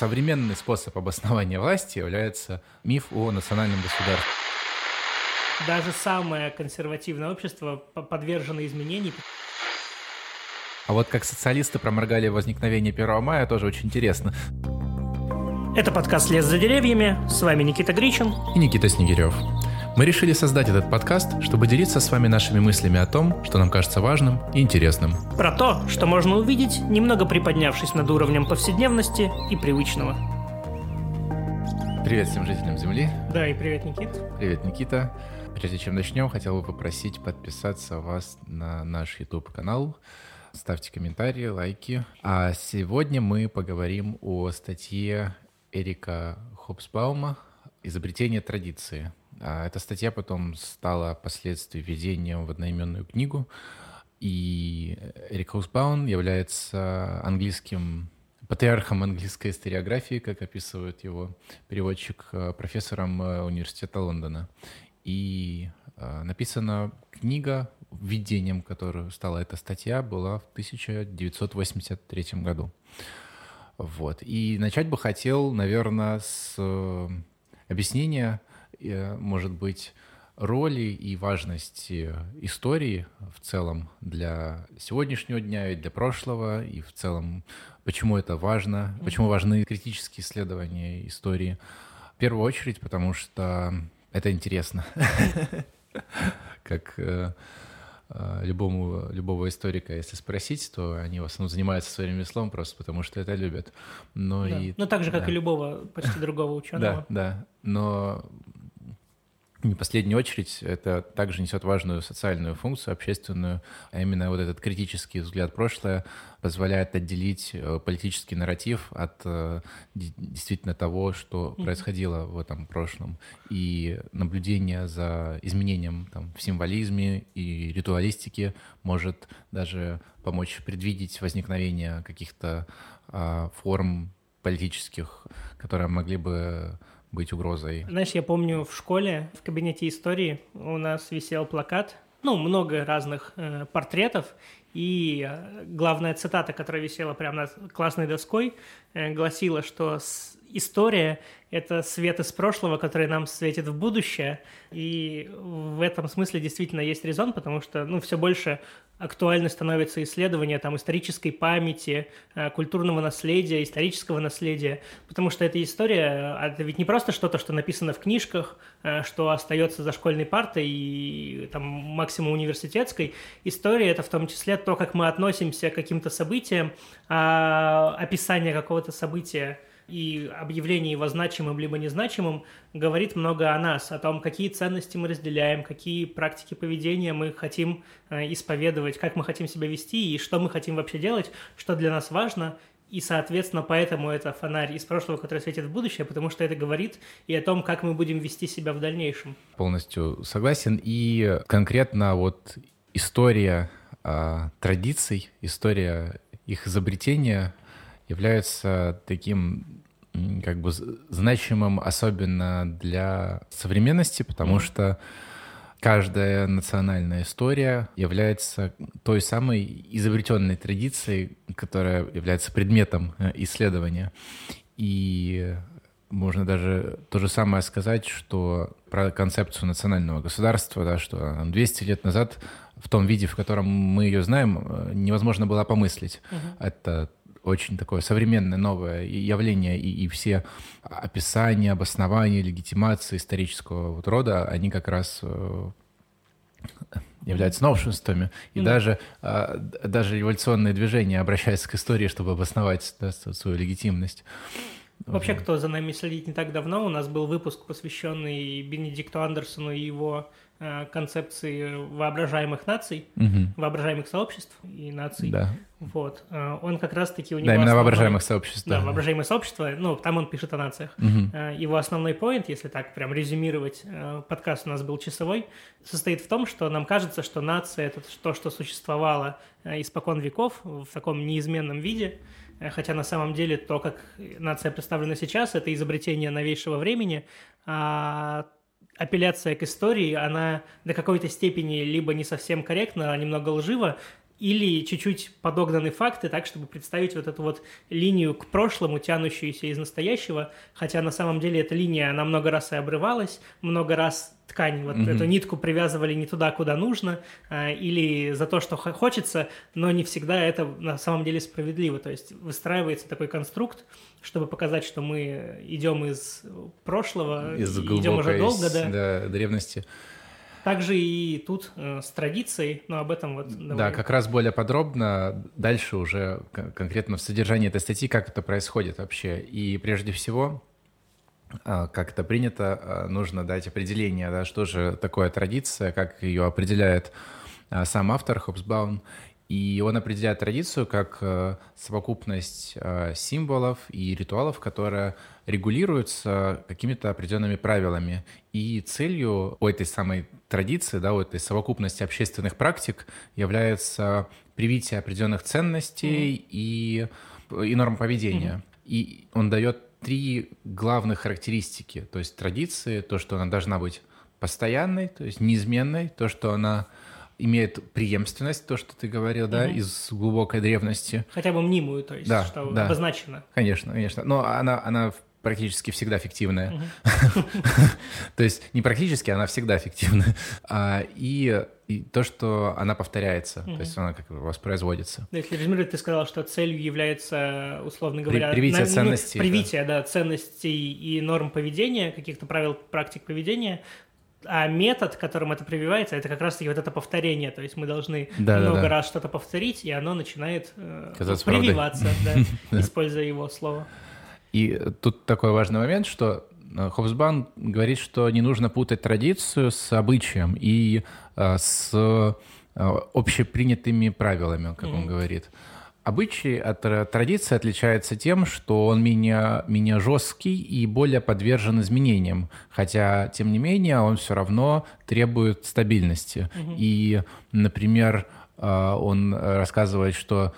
современный способ обоснования власти является миф о национальном государстве. Даже самое консервативное общество подвержено изменениям. А вот как социалисты проморгали возникновение 1 мая, тоже очень интересно. Это подкаст «Лес за деревьями». С вами Никита Гричин. И Никита Снегирев. Мы решили создать этот подкаст, чтобы делиться с вами нашими мыслями о том, что нам кажется важным и интересным. Про то, что можно увидеть, немного приподнявшись над уровнем повседневности и привычного. Привет всем жителям Земли. Да, и привет, Никит. Привет, Никита. Прежде чем начнем, хотел бы попросить подписаться вас на наш YouTube-канал. Ставьте комментарии, лайки. А сегодня мы поговорим о статье Эрика Хопсбаума «Изобретение традиции». А эта статья потом стала впоследствии введением в одноименную книгу, и Эрик Хаусбаун является английским патриархом английской историографии, как описывает его переводчик, э, профессором э, университета Лондона. И э, написана книга, введением которую стала эта статья, была в 1983 году. Вот. И начать бы хотел, наверное, с объяснения может быть, роли и важности истории в целом для сегодняшнего дня и для прошлого, и в целом, почему это важно, почему важны критические исследования истории. В первую очередь, потому что это интересно. Как э, э, любому, любого историка, если спросить, то они в основном занимаются своим ремеслом просто потому, что это любят. Но да. и, ну, так же, как да. и любого почти другого ученого. Да, да. Но не последнюю очередь, это также несет важную социальную функцию, общественную, а именно вот этот критический взгляд прошлое позволяет отделить э, политический нарратив от э, действительно того, что происходило в этом прошлом. И наблюдение за изменением там, в символизме и ритуалистике может даже помочь предвидеть возникновение каких-то а, форм политических, которые могли бы быть угрозой. Знаешь, я помню в школе, в кабинете истории у нас висел плакат, ну, много разных э, портретов, и э, главная цитата, которая висела прямо над классной доской, э, гласила, что история — это свет из прошлого, который нам светит в будущее, и в этом смысле действительно есть резон, потому что, ну, все больше актуальны становится исследование там исторической памяти, э, культурного наследия, исторического наследия, потому что эта история, а это ведь не просто что-то, что написано в книжках, э, что остается за школьной партой и там максимум университетской. История — это в том числе то, как мы относимся к каким-то событиям, а описание какого-то события — и объявление его значимым либо незначимым говорит много о нас, о том, какие ценности мы разделяем, какие практики поведения мы хотим э, исповедовать, как мы хотим себя вести и что мы хотим вообще делать, что для нас важно. И, соответственно, поэтому это фонарь из прошлого, который светит в будущее, потому что это говорит и о том, как мы будем вести себя в дальнейшем. Полностью согласен. И конкретно вот история а, традиций, история их изобретения является таким как бы значимым, особенно для современности, потому mm. что каждая национальная история является той самой изобретенной традицией, которая является предметом э, исследования. И можно даже то же самое сказать, что про концепцию национального государства, да, что 200 лет назад в том виде, в котором мы ее знаем, э, невозможно было помыслить. Uh-huh. Это очень такое современное новое явление, и, и все описания, обоснования, легитимации исторического вот рода, они как раз э, являются новшествами. И mm даже, а, даже революционные движения обращаются к истории, чтобы обосновать да, свою легитимность. Вообще, кто за нами следит не так давно, у нас был выпуск, посвященный Бенедикту Андерсону и его концепции воображаемых наций, угу. воображаемых сообществ и наций. Да. Вот. Э, он как раз-таки у него... Да, именно основной... воображаемых сообществ. Да, да, воображаемые сообщества, ну, там он пишет о нациях. Угу. Его основной поинт, если так прям резюмировать, подкаст у нас был часовой, состоит в том, что нам кажется, что нация — это то, что существовало испокон веков в таком неизменном виде, хотя на самом деле то, как нация представлена сейчас, это изобретение новейшего времени, а апелляция к истории, она до какой-то степени либо не совсем корректна, а немного лжива, или чуть-чуть подогнаны факты так, чтобы представить вот эту вот линию к прошлому, тянущуюся из настоящего, хотя на самом деле эта линия, она много раз и обрывалась, много раз ткань, вот mm-hmm. эту нитку привязывали не туда, куда нужно, а, или за то, что хочется, но не всегда это на самом деле справедливо. То есть выстраивается такой конструкт, чтобы показать, что мы идем из прошлого, из идем уже долго, да. да, древности. Также и тут э, с традицией, но об этом вот... Давай. Да, как раз более подробно, дальше уже конкретно в содержании этой статьи, как это происходит вообще. И прежде всего, э, как это принято, э, нужно дать определение, да, что же такое традиция, как ее определяет э, сам автор Хобсбаун. И он определяет традицию как э, совокупность э, символов и ритуалов, которые регулируются какими-то определенными правилами. И целью у этой самой традиции, да, у этой совокупности общественных практик является привитие определенных ценностей mm-hmm. и, и норм поведения. Mm-hmm. И он дает три главных характеристики. То есть традиции, то, что она должна быть постоянной, то есть неизменной, то, что она имеет преемственность, то, что ты говорил, угу. да, из глубокой древности. Хотя бы мнимую, то есть, да, что да. обозначено. Конечно, конечно. Но она, она практически всегда фиктивная. То есть не практически, она всегда фиктивная. А, и, и то, что она повторяется, то есть она как бы воспроизводится. Да, если резюмировать, ты сказал, что целью является, условно говоря... Привитие ценностей. Привитие, да, ценностей и норм поведения, каких-то правил, практик поведения, а метод, которым это прививается, это как раз-таки вот это повторение. То есть мы должны да, много да, да. раз что-то повторить, и оно начинает э, прививаться, да, используя его слово. И тут такой важный момент, что э, Хобсбан говорит, что не нужно путать традицию с обычаем и э, с э, общепринятыми правилами, как mm-hmm. он говорит. Обычай от традиции отличается тем, что он менее, менее жесткий и более подвержен изменениям, хотя, тем не менее, он все равно требует стабильности. Угу. И, например, а, он рассказывает, что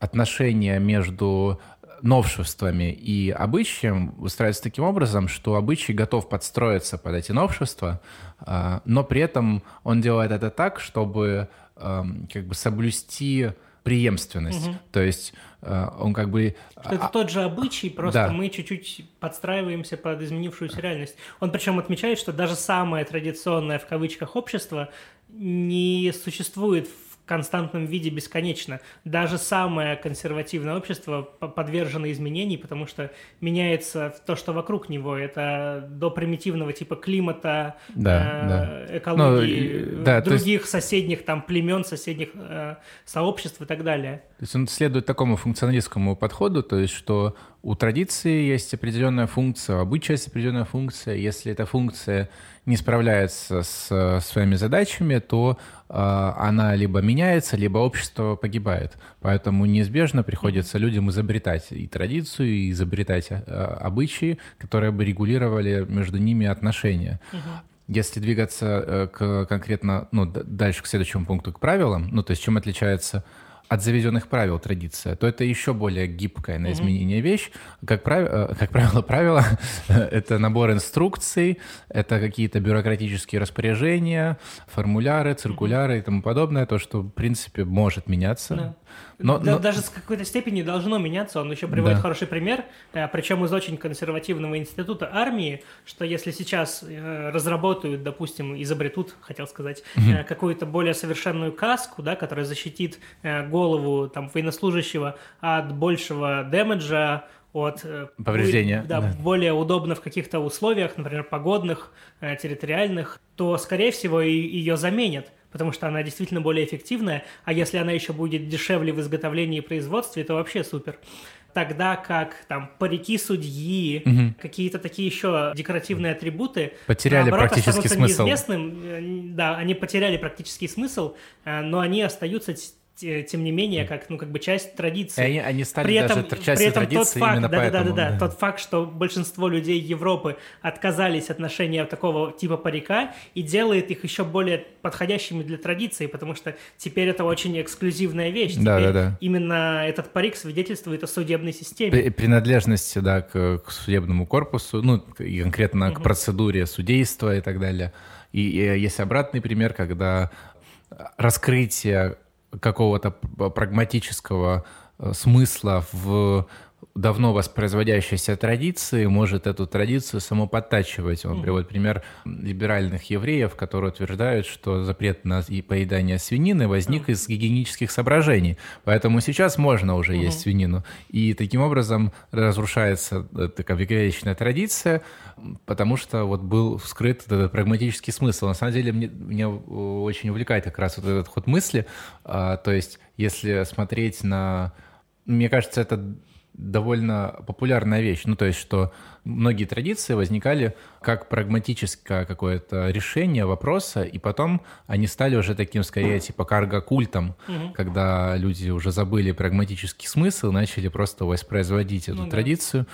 отношения между новшествами и обычаем выстраивается таким образом, что обычай готов подстроиться под эти новшества, а, но при этом он делает это так, чтобы как бы соблюсти преемственность. Угу. То есть э, он как бы... Что это а, тот же обычай, просто да. мы чуть-чуть подстраиваемся под изменившуюся реальность. Он причем отмечает, что даже самое традиционное в кавычках общество не существует в константном виде бесконечно. Даже самое консервативное общество подвержено изменений, потому что меняется то, что вокруг него. Это до примитивного типа климата, да, э, да. экологии, ну, да, других есть... соседних там племен, соседних э, сообществ и так далее. То есть он следует такому функционалистскому подходу, то есть что у традиции есть определенная функция, у обычая есть определенная функция. Если эта функция не справляется с своими задачами, то э, она либо меняется, либо общество погибает. Поэтому неизбежно приходится людям изобретать и традицию, и изобретать э, обычаи, которые бы регулировали между ними отношения. Если двигаться э, к конкретно, ну, дальше к следующему пункту, к правилам, ну, то есть чем отличается от заведенных правил традиция, то это еще более гибкая на изменение mm-hmm. вещь. Как, прав... Э, как правило, правила — это набор инструкций, это какие-то бюрократические распоряжения, формуляры, циркуляры mm-hmm. и тому подобное, то, что, в принципе, может меняться. Yeah. Но, да, но... Даже с какой-то степени должно меняться. Он еще приводит да. хороший пример, э, причем из очень консервативного института армии, что если сейчас э, разработают, допустим, изобретут, хотел сказать, угу. какую-то более совершенную каску, да, которая защитит голову там, военнослужащего от большего дэмэджа, от повреждения, да, да. более удобно в каких-то условиях, например, погодных, территориальных, то, скорее всего, и ее заменят потому что она действительно более эффективная, а если она еще будет дешевле в изготовлении и производстве, то вообще супер. Тогда как там парики судьи, угу. какие-то такие еще декоративные атрибуты потеряли наоборот, практический смысл. Неизвестным, э, да, они потеряли практический смысл, э, но они остаются тем не менее, как, ну, как бы часть традиции. И они, они стали при этом, даже частью при этом традиции тот факт, именно да, поэтому. Да, да, да, тот факт, что большинство людей Европы отказались от ношения такого типа парика и делает их еще более подходящими для традиции, потому что теперь это очень эксклюзивная вещь. Да, да, да. Именно этот парик свидетельствует о судебной системе. Принадлежности, да, к, к судебному корпусу, ну, и конкретно угу. к процедуре судейства и так далее. И, и есть обратный пример, когда раскрытие какого-то прагматического э, смысла в давно воспроизводящейся традиции может эту традицию самоподтачивать. Он приводит пример либеральных евреев, которые утверждают, что запрет на поедание свинины возник из гигиенических соображений. Поэтому сейчас можно уже есть свинину. И таким образом разрушается э, такая вековечная традиция, потому что вот был вскрыт этот прагматический смысл. На самом деле мне, меня очень увлекает как раз вот этот ход мысли. А, то есть если смотреть на... Мне кажется, это довольно популярная вещь. Ну, то есть, что многие традиции возникали как прагматическое какое-то решение вопроса, и потом они стали уже таким, скорее, типа карго-культом, угу. когда люди уже забыли прагматический смысл, начали просто воспроизводить эту ну, традицию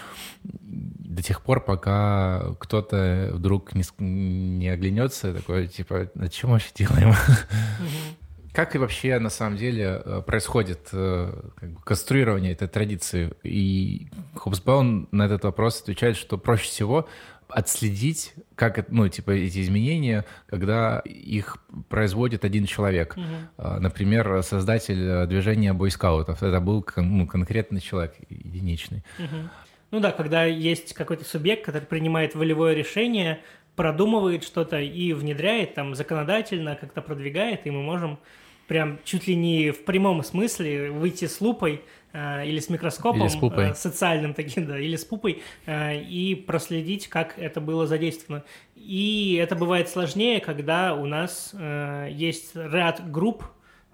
да. до тех пор, пока кто-то вдруг не, не оглянется, такой, типа, на чем вообще делаем? Угу. Как и вообще на самом деле э, происходит э, как бы, конструирование этой традиции? И Хобсбаун на этот вопрос отвечает, что проще всего отследить, как ну, типа, эти изменения, когда их производит один человек. Угу. Например, создатель э, движения бойскаутов. Это был ну, конкретный человек, единичный. Угу. Ну да, когда есть какой-то субъект, который принимает волевое решение, продумывает что-то и внедряет там законодательно, как-то продвигает, и мы можем прям чуть ли не в прямом смысле выйти с лупой э, или с микроскопом или с э, социальным таким, да, или с пупой э, и проследить, как это было задействовано. И это бывает сложнее, когда у нас есть ряд групп,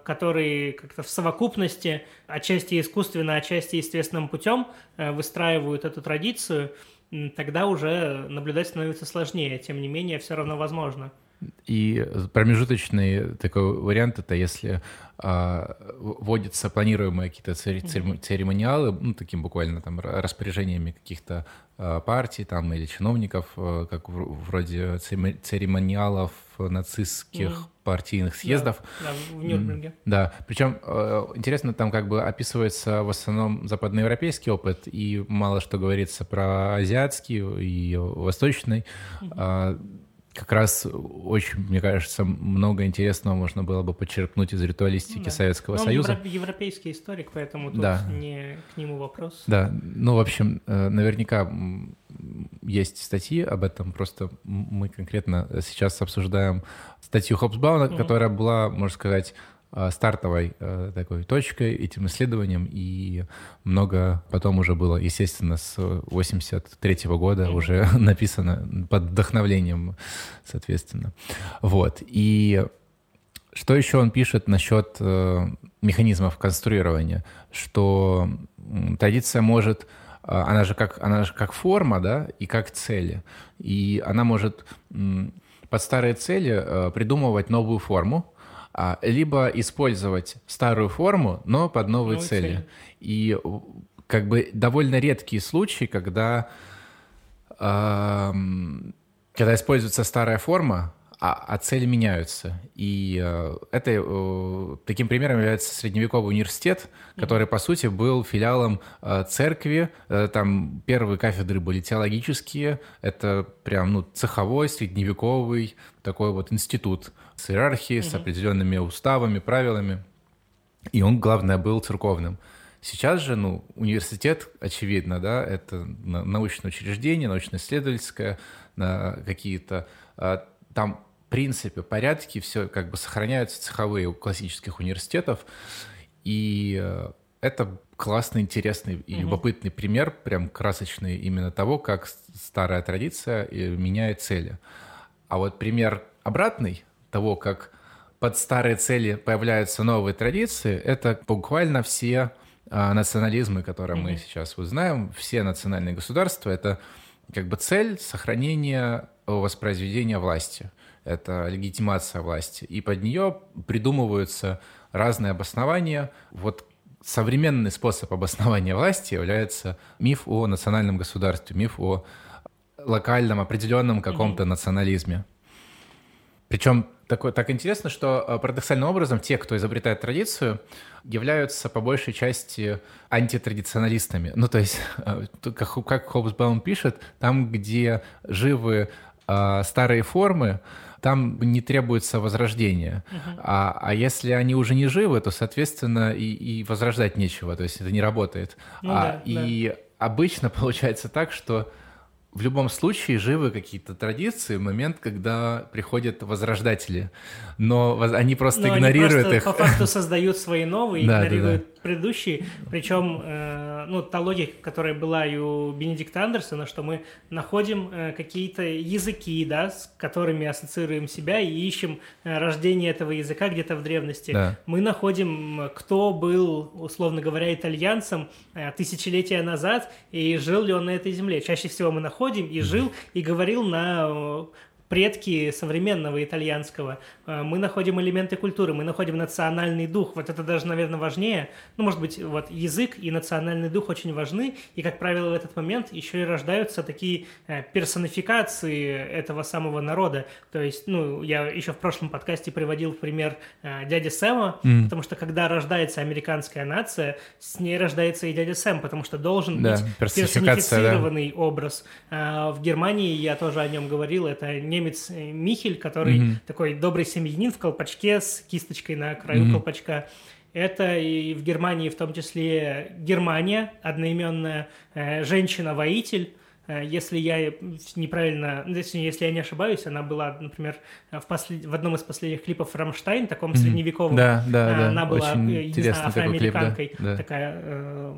которые как-то в совокупности, отчасти искусственно, отчасти естественным путем выстраивают эту традицию, тогда уже наблюдать становится сложнее. Тем не менее, все равно возможно. И промежуточный такой вариант это если а, вводятся планируемые какие-то церемониалы, ну, таким буквально там распоряжениями каких-то а, партий там или чиновников, а, как в, вроде церемониалов нацистских mm. партийных съездов. Да, да, в Нюрнберге. Да, причем а, интересно, там как бы описывается в основном западноевропейский опыт, и мало что говорится про азиатский и восточный. Mm-hmm как раз очень, мне кажется, много интересного можно было бы подчеркнуть из ритуалистики да. Советского ну, Союза. европейский историк, поэтому тут да. не к нему вопрос. Да, ну, в общем, э, наверняка есть статьи об этом, просто мы конкретно сейчас обсуждаем статью Хобсбауна, угу. которая была, можно сказать, стартовой э, такой точкой этим исследованием, и много потом уже было, естественно, с 83 -го года уже написано под вдохновлением, соответственно. Вот. И что еще он пишет насчет э, механизмов конструирования? Что традиция может она же как, она же как форма, да, и как цели. И она может под старые цели придумывать новую форму, либо использовать старую форму, но под новые Новые цели. цели. И как бы довольно редкие случаи, когда, э, когда используется старая форма, а, а цели меняются. И э, это э, таким примером является средневековый университет, который, по сути, был филиалом э, церкви. Э, там первые кафедры были теологические. Это прям ну, цеховой, средневековый такой вот институт с иерархией, с определенными уставами, правилами. И он, главное, был церковным. Сейчас же, ну, университет, очевидно, да, это научное учреждение, научно-исследовательское, на какие-то а, там в принципе порядки все как бы сохраняются цеховые у классических университетов, и э, это классный, интересный и любопытный пример, прям красочный именно того, как старая традиция э, меняет цели. А вот пример обратный того, как под старые цели появляются новые традиции, это буквально все а, национализмы, которые mm-hmm. мы сейчас вот знаем, все национальные государства, это как бы цель сохранения воспроизведения власти. Это легитимация власти. И под нее придумываются разные обоснования. Вот современный способ обоснования власти является миф о национальном государстве, миф о локальном, определенном каком-то mm-hmm. национализме. Причем такое, так интересно, что э, парадоксальным образом те, кто изобретает традицию, являются по большей части антитрадиционалистами. Ну, то есть, э, как, как Хобсбаум пишет, там, где живы а старые формы, там не требуется возрождение. Uh-huh. А, а если они уже не живы, то, соответственно, и, и возрождать нечего, то есть это не работает. Ну, а, да, и да. обычно получается так, что в любом случае живы какие-то традиции, момент, когда приходят возрождатели, но они просто но игнорируют они просто их. По факту создают свои новые, игнорируют предыдущие. Причем, э, ну, та логика, которая была и у Бенедикта Андерсона, что мы находим э, какие-то языки, да, с которыми ассоциируем себя и ищем э, рождение этого языка где-то в древности. Да. Мы находим, кто был, условно говоря, итальянцем э, тысячелетия назад и жил ли он на этой земле. Чаще всего мы находим и жил, и говорил на предки современного итальянского. Э, мы находим элементы культуры, мы находим национальный дух. Вот это даже, наверное, важнее. Ну, может быть, вот язык и национальный дух очень важны. И, как правило, в этот момент еще и рождаются такие э, персонификации этого самого народа. То есть, ну, я еще в прошлом подкасте приводил пример э, дяди Сэма, mm. потому что когда рождается американская нация, с ней рождается и дядя Сэм, потому что должен да, быть персонифицированный да. образ. В Германии, я тоже о нем говорил, это не немец э, Михель, который mm-hmm. такой добрый семьянин в колпачке с кисточкой на краю mm-hmm. колпачка. Это и в Германии, в том числе Германия, одноименная э, женщина-воитель. Э, если я неправильно, если, если я не ошибаюсь, она была, например, в, послед... в одном из последних клипов Рамштайн, таком mm-hmm. средневековом. Да, да, да. Она была, Очень не знаю, афроамериканкой, клип, да. такая э,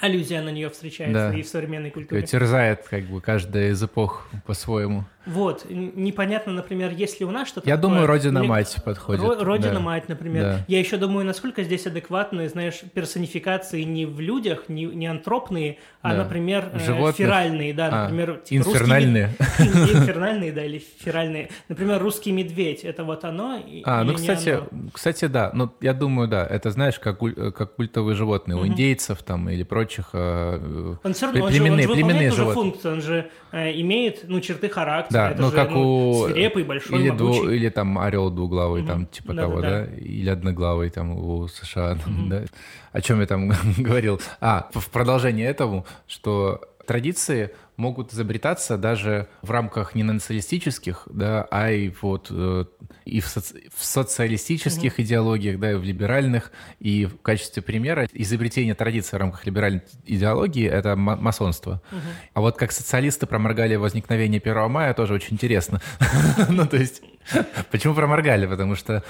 аллюзия на нее встречается да. и в современной культуре. Терзает как бы каждая из эпох по-своему. Вот, непонятно, например, если у нас что-то Я такое, думаю, Родина-мать подходит. Ро- Родина-мать, да. например. Да. Я еще думаю, насколько здесь адекватные, знаешь, персонификации не в людях, не, не антропные, а, да. например, э, феральные, да, а, например, типа инфернальные. Русский, инфернальные, да, или феральные. Например, русский медведь, это вот оно А, ну, кстати, кстати, да, ну, я думаю, да, это, знаешь, как, как культовые животные у индейцев там или прочих э, он все равно, племенные, он же, племенные он же животные. функцию, он же э, имеет, ну, черты характера, да, это ну же, как ну, у... свирепый, большой, или, могучий. Дву... или там орел двуглавый, угу. там типа да, того, да, да? Или одноглавый там у США, угу. да? О чем я там говорил? А, в продолжение этому, что традиции могут изобретаться даже в рамках не националистических, да, а и вот э, и в, соци в социалистических mm-hmm. идеологиях, да, и в либеральных. И в качестве примера изобретение традиции в рамках либеральной идеологии — это масонство. Mm-hmm. А вот как социалисты проморгали возникновение 1 мая, тоже очень интересно. Ну, то есть... Почему проморгали? Потому что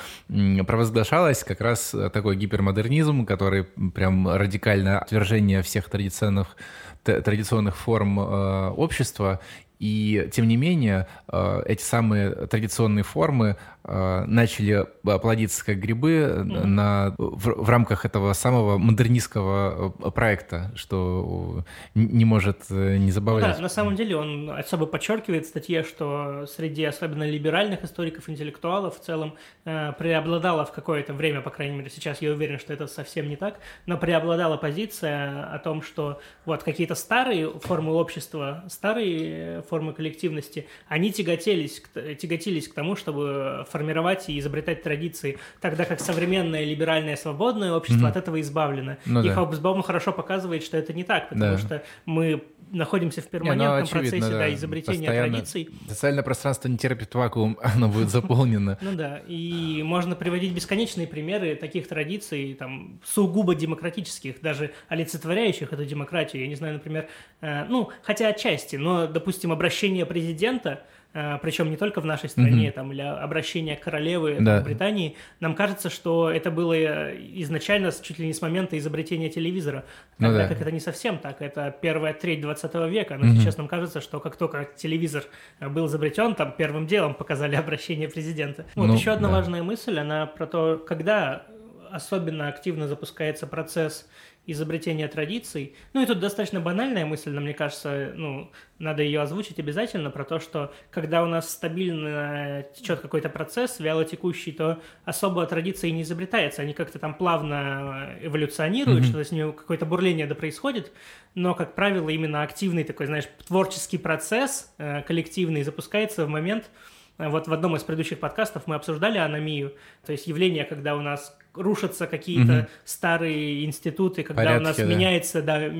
провозглашалось как раз такой гипермодернизм, который прям радикальное отвержение всех традиционных традиционных форм э, общества и тем не менее, э, эти самые традиционные формы э, начали плодиться как грибы mm. на, в, в рамках этого самого модернистского э, проекта, что не может не забавлять. Да, на самом деле он особо подчеркивает в статье, что среди особенно либеральных историков, интеллектуалов в целом преобладала в какое-то время, по крайней мере сейчас я уверен, что это совсем не так, но преобладала позиция о том, что вот какие-то старые формы общества, старые формы коллективности, они тяготелись, тяготились к тому, чтобы формировать и изобретать традиции, тогда как современное либеральное свободное общество mm-hmm. от этого избавлено. Ну, и да. Хоббсбаум хорошо показывает, что это не так, потому да. что мы находимся в перманентном не, ну, очевидно, процессе да, да, изобретения постоянно. традиций. Социальное пространство не терпит вакуум, оно будет заполнено. Ну да, и можно приводить бесконечные примеры таких традиций, там, сугубо демократических, даже олицетворяющих эту демократию. Я не знаю, например, э, ну, хотя отчасти, но, допустим, обращение президента – Э, причем не только в нашей стране, mm-hmm. там, или обращение королевы да. в Британии, нам кажется, что это было э, изначально чуть ли не с момента изобретения телевизора, ну тогда ну, да. как это не совсем так, это первая треть 20 века, но mm-hmm. сейчас нам кажется, что как только телевизор э, был изобретен, там первым делом показали обращение президента. Вот ну, еще одна да. важная мысль, она про то, когда особенно активно запускается процесс изобретения традиций. Ну и тут достаточно банальная мысль, но мне кажется, ну, надо ее озвучить обязательно, про то, что когда у нас стабильно течет какой-то процесс, вяло текущий, то особо традиции не изобретается, они как-то там плавно эволюционируют, mm-hmm. что-то с нее какое-то бурление да происходит, но, как правило, именно активный такой, знаешь, творческий процесс э, коллективный запускается в момент, вот в одном из предыдущих подкастов мы обсуждали аномию, то есть явление, когда у нас рушатся какие-то угу. старые институты, когда Порядки, у нас да. меняется да,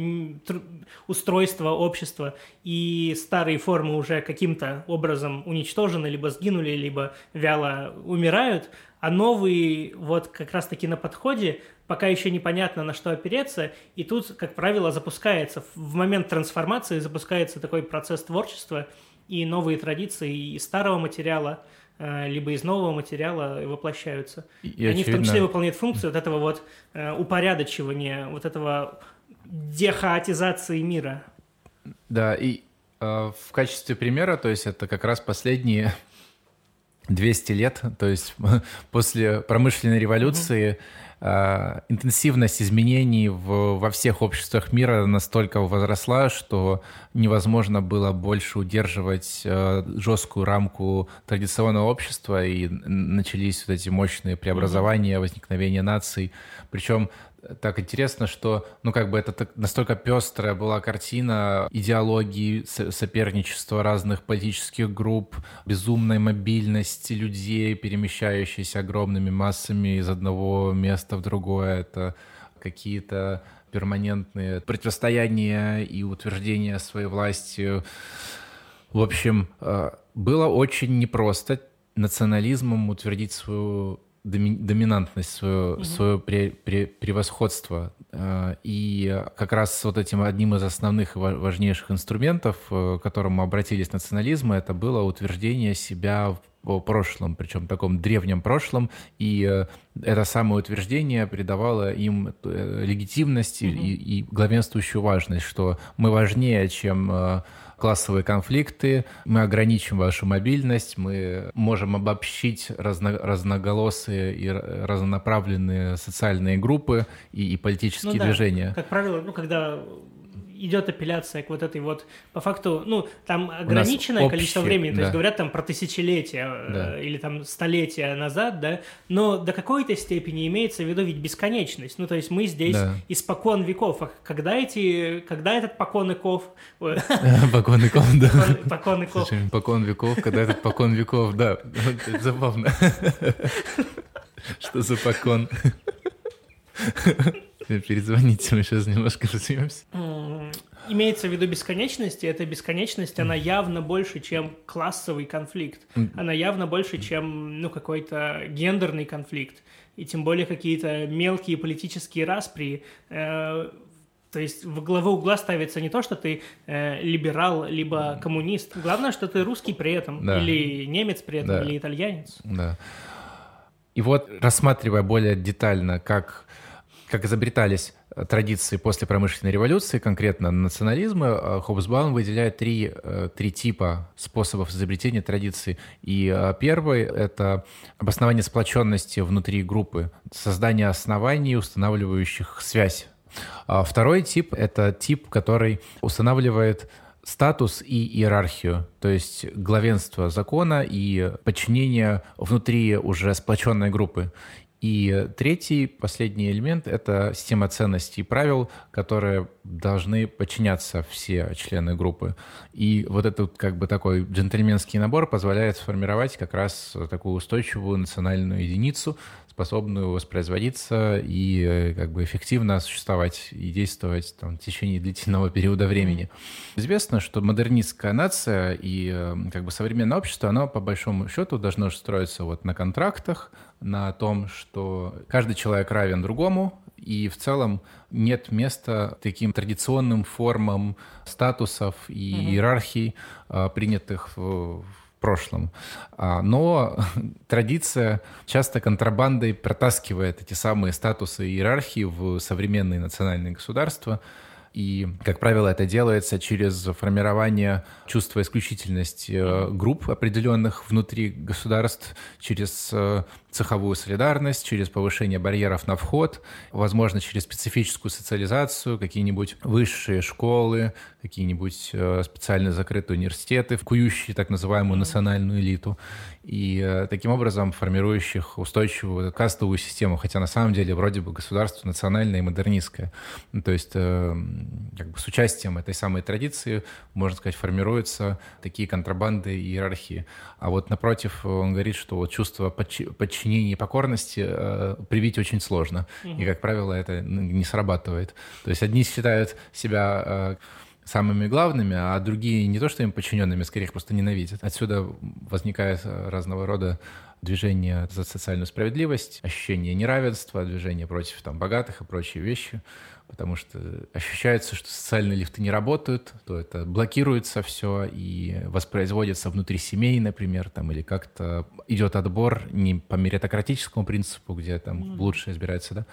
устройство общества, и старые формы уже каким-то образом уничтожены, либо сгинули, либо вяло умирают, а новые вот как раз-таки на подходе, пока еще непонятно на что опереться, и тут, как правило, запускается, в момент трансформации запускается такой процесс творчества, и новые традиции из старого материала – либо из нового материала воплощаются. И, Они очевидно... в том числе выполняют функцию вот этого вот э, упорядочивания, вот этого дехаотизации мира. Да, и э, в качестве примера, то есть это как раз последние 200 лет, то есть после промышленной революции, mm-hmm интенсивность изменений в, во всех обществах мира настолько возросла, что невозможно было больше удерживать э, жесткую рамку традиционного общества, и начались вот эти мощные преобразования, возникновение наций. Причем так интересно, что, ну, как бы это так, настолько пестрая была картина идеологии, соперничества разных политических групп, безумной мобильности людей, перемещающейся огромными массами из одного места в другое. Это какие-то перманентные противостояния и утверждения своей власти. В общем, э, было очень непросто национализмом утвердить свою доми, доминантность, свое, угу. свое пре, пре, превосходство. Э, и как раз вот этим одним из основных и важнейших инструментов, э, к которому обратились национализмы, это было утверждение себя в прошлом, причем таком древнем прошлом, и э, это самое утверждение придавало им легитимность угу. и, и главенствующую важность, что мы важнее, чем классовые конфликты, мы ограничим вашу мобильность, мы можем обобщить разно, разноголосые и разнонаправленные социальные группы и, и политические ну, да. движения. Как правило, ну, когда идет апелляция к вот этой вот, по факту, ну, там ограниченное общее, количество времени, то да. есть говорят там про тысячелетия да. э, или там столетия назад, да, но до какой-то степени имеется в виду ведь бесконечность, ну, то есть мы здесь да. испокон веков, а когда эти, когда этот покон веков... Покон веков, да. Покон веков. Покон веков, когда этот покон веков, да, забавно. Что за покон? Перезвоните, мы сейчас немножко развьемся. Имеется в виду бесконечность, и эта бесконечность, она явно больше, чем классовый конфликт. Она явно больше, чем, ну, какой-то гендерный конфликт. И тем более какие-то мелкие политические распри, э, то есть в главу угла ставится не то, что ты э, либерал, либо коммунист. Главное, что ты русский при этом, да. или немец при этом, да. или итальянец. Да. И вот рассматривая более детально, как как изобретались традиции после промышленной революции, конкретно национализма, э, Хобсбаум выделяет три, э, три типа способов изобретения традиций. И первый — это обоснование сплоченности внутри группы, создание оснований, устанавливающих связь. А второй тип — это тип, который устанавливает статус и иерархию, то есть главенство закона и подчинение внутри уже сплоченной группы. И третий, последний элемент — это система ценностей и правил, которые должны подчиняться все члены группы. И вот этот как бы такой джентльменский набор позволяет сформировать как раз такую устойчивую национальную единицу, способную воспроизводиться и э, как бы эффективно существовать и действовать там, в течение длительного периода времени. Известно, что модернистская нация и э, как бы современное общество, оно по большому счету должно строиться вот на контрактах, на том, что каждый человек равен другому, и в целом нет места таким традиционным формам статусов и mm-hmm. иерархий, а, принятых в, прошлом. А, но традиция часто контрабандой протаскивает эти самые статусы иерархии в современные национальные государства. И, как правило, это делается через формирование чувства исключительности э, групп определенных внутри государств, через э, цеховую солидарность, через повышение барьеров на вход, возможно, через специфическую социализацию, какие-нибудь высшие школы, какие-нибудь э, специально закрытые университеты, кующие так называемую национальную элиту, и э, таким образом формирующих устойчивую кастовую систему, хотя на самом деле вроде бы государство национальное и модернистское. Ну, то есть э, как бы с участием этой самой традиции, можно сказать, формируются такие контрабанды и иерархии. А вот напротив, он говорит, что вот чувство подчинения и покорности привить очень сложно. И, как правило, это не срабатывает. То есть одни считают себя самыми главными, а другие не то что им подчиненными, скорее их просто ненавидят. Отсюда возникает разного рода движение за социальную справедливость, ощущение неравенства, движение против там, богатых и прочие вещи, потому что ощущается, что социальные лифты не работают, то это блокируется все и воспроизводится внутри семей, например, там, или как-то идет отбор не по меритократическому принципу, где там лучше избирается, да,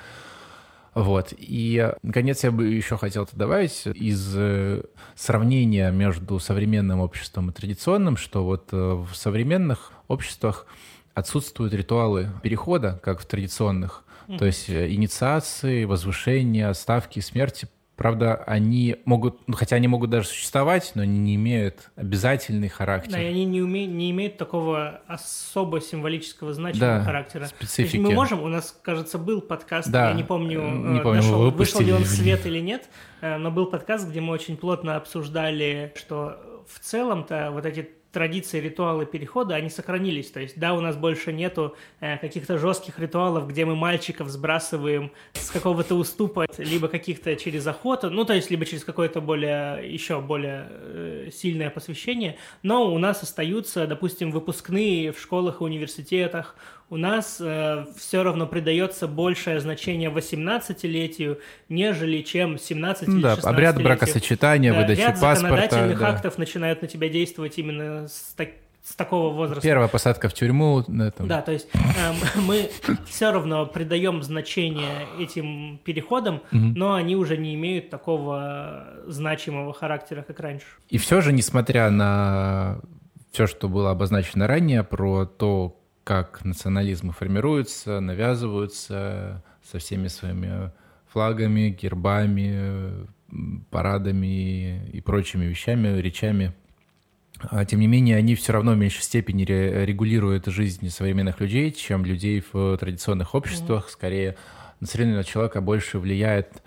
вот. И, наконец, я бы еще хотел добавить из э, сравнения между современным обществом и традиционным, что вот э, в современных обществах отсутствуют ритуалы перехода, как в традиционных. То есть э, инициации, возвышения, ставки, смерти Правда, они могут, ну, хотя они могут даже существовать, но они не имеют обязательный характер. Да, и они не, уме, не имеют такого особо символического значимого да, характера. Специфики. мы можем, у нас, кажется, был подкаст, да, я не помню, не помню дошел, вышел ли он в свет или нет, э, но был подкаст, где мы очень плотно обсуждали, что в целом-то вот эти традиции, ритуалы перехода, они сохранились. То есть, да, у нас больше нету э, каких-то жестких ритуалов, где мы мальчиков сбрасываем с какого-то уступа, либо каких-то через охоту, ну, то есть, либо через какое-то более, еще более э, сильное посвящение. Но у нас остаются, допустим, выпускные в школах и университетах, у нас э, все равно придается большее значение 18-летию, нежели чем 17 или да, 16 обряд бракосочетания, да, выдача ряд паспорта. законодательных да. актов начинают на тебя действовать именно с, так, с такого возраста. Первая посадка в тюрьму. Этом. Да, то есть э, мы все равно придаем значение этим переходам, но они уже не имеют такого значимого характера, как раньше. И все же, несмотря на все, что было обозначено ранее, про то, как национализмы формируются, навязываются со всеми своими флагами, гербами, парадами и прочими вещами, речами. А, тем не менее, они все равно в меньшей степени регулируют жизнь современных людей, чем людей в традиционных обществах. Скорее, на современного человека больше влияет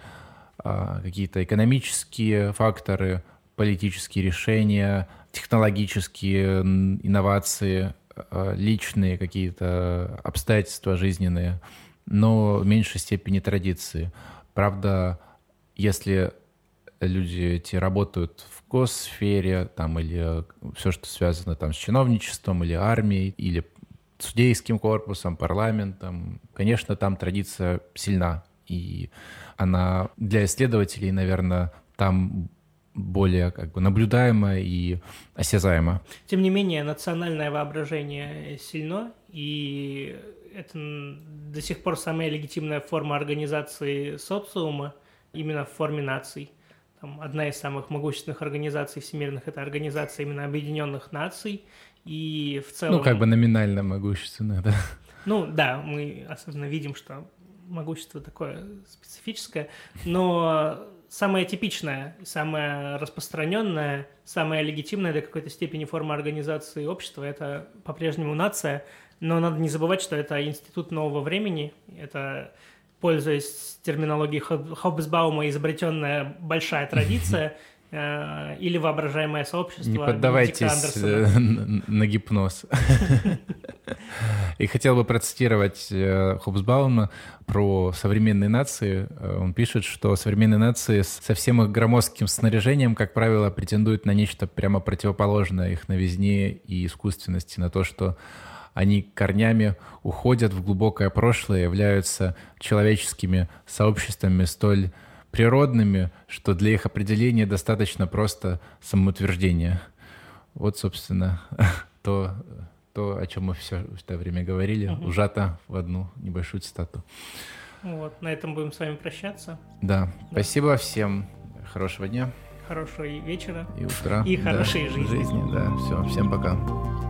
а, какие-то экономические факторы, политические решения, технологические инновации, личные какие-то обстоятельства жизненные, но в меньшей степени традиции. Правда, если люди эти работают в госсфере, там, или все, что связано там с чиновничеством, или армией, или судейским корпусом, парламентом, конечно, там традиция сильна, и она для исследователей, наверное, там более как бы наблюдаемо и осязаемо. Тем не менее, национальное воображение сильно, и это до сих пор самая легитимная форма организации социума именно в форме наций. Там одна из самых могущественных организаций всемирных – это организация именно Объединенных Наций, и в целом… Ну, как бы номинально могущественных, да. Ну, да, мы особенно видим, что могущество такое специфическое, но самая типичная, самая распространенная, самая легитимная до какой-то степени форма организации общества – это по-прежнему нация, но надо не забывать, что это институт нового времени, это, пользуясь терминологией Хоббсбаума, изобретенная большая традиция – Э, или воображаемое сообщество. Не поддавайтесь э, на гипноз. И хотел бы процитировать э, Хобсбаума про современные нации. Он пишет, что современные нации со всем их громоздким снаряжением, как правило, претендуют на нечто прямо противоположное их новизне и искусственности, на то, что они корнями уходят в глубокое прошлое, являются человеческими сообществами столь природными, что для их определения достаточно просто самоутверждения. Вот, собственно, то, то о чем мы все это время говорили, угу. ужато в одну небольшую цитату. Вот, на этом будем с вами прощаться. Да, да. спасибо всем. Хорошего дня. Хорошего вечера. И утра. И хорошей да, жизни. жизни. Да, все, всем пока.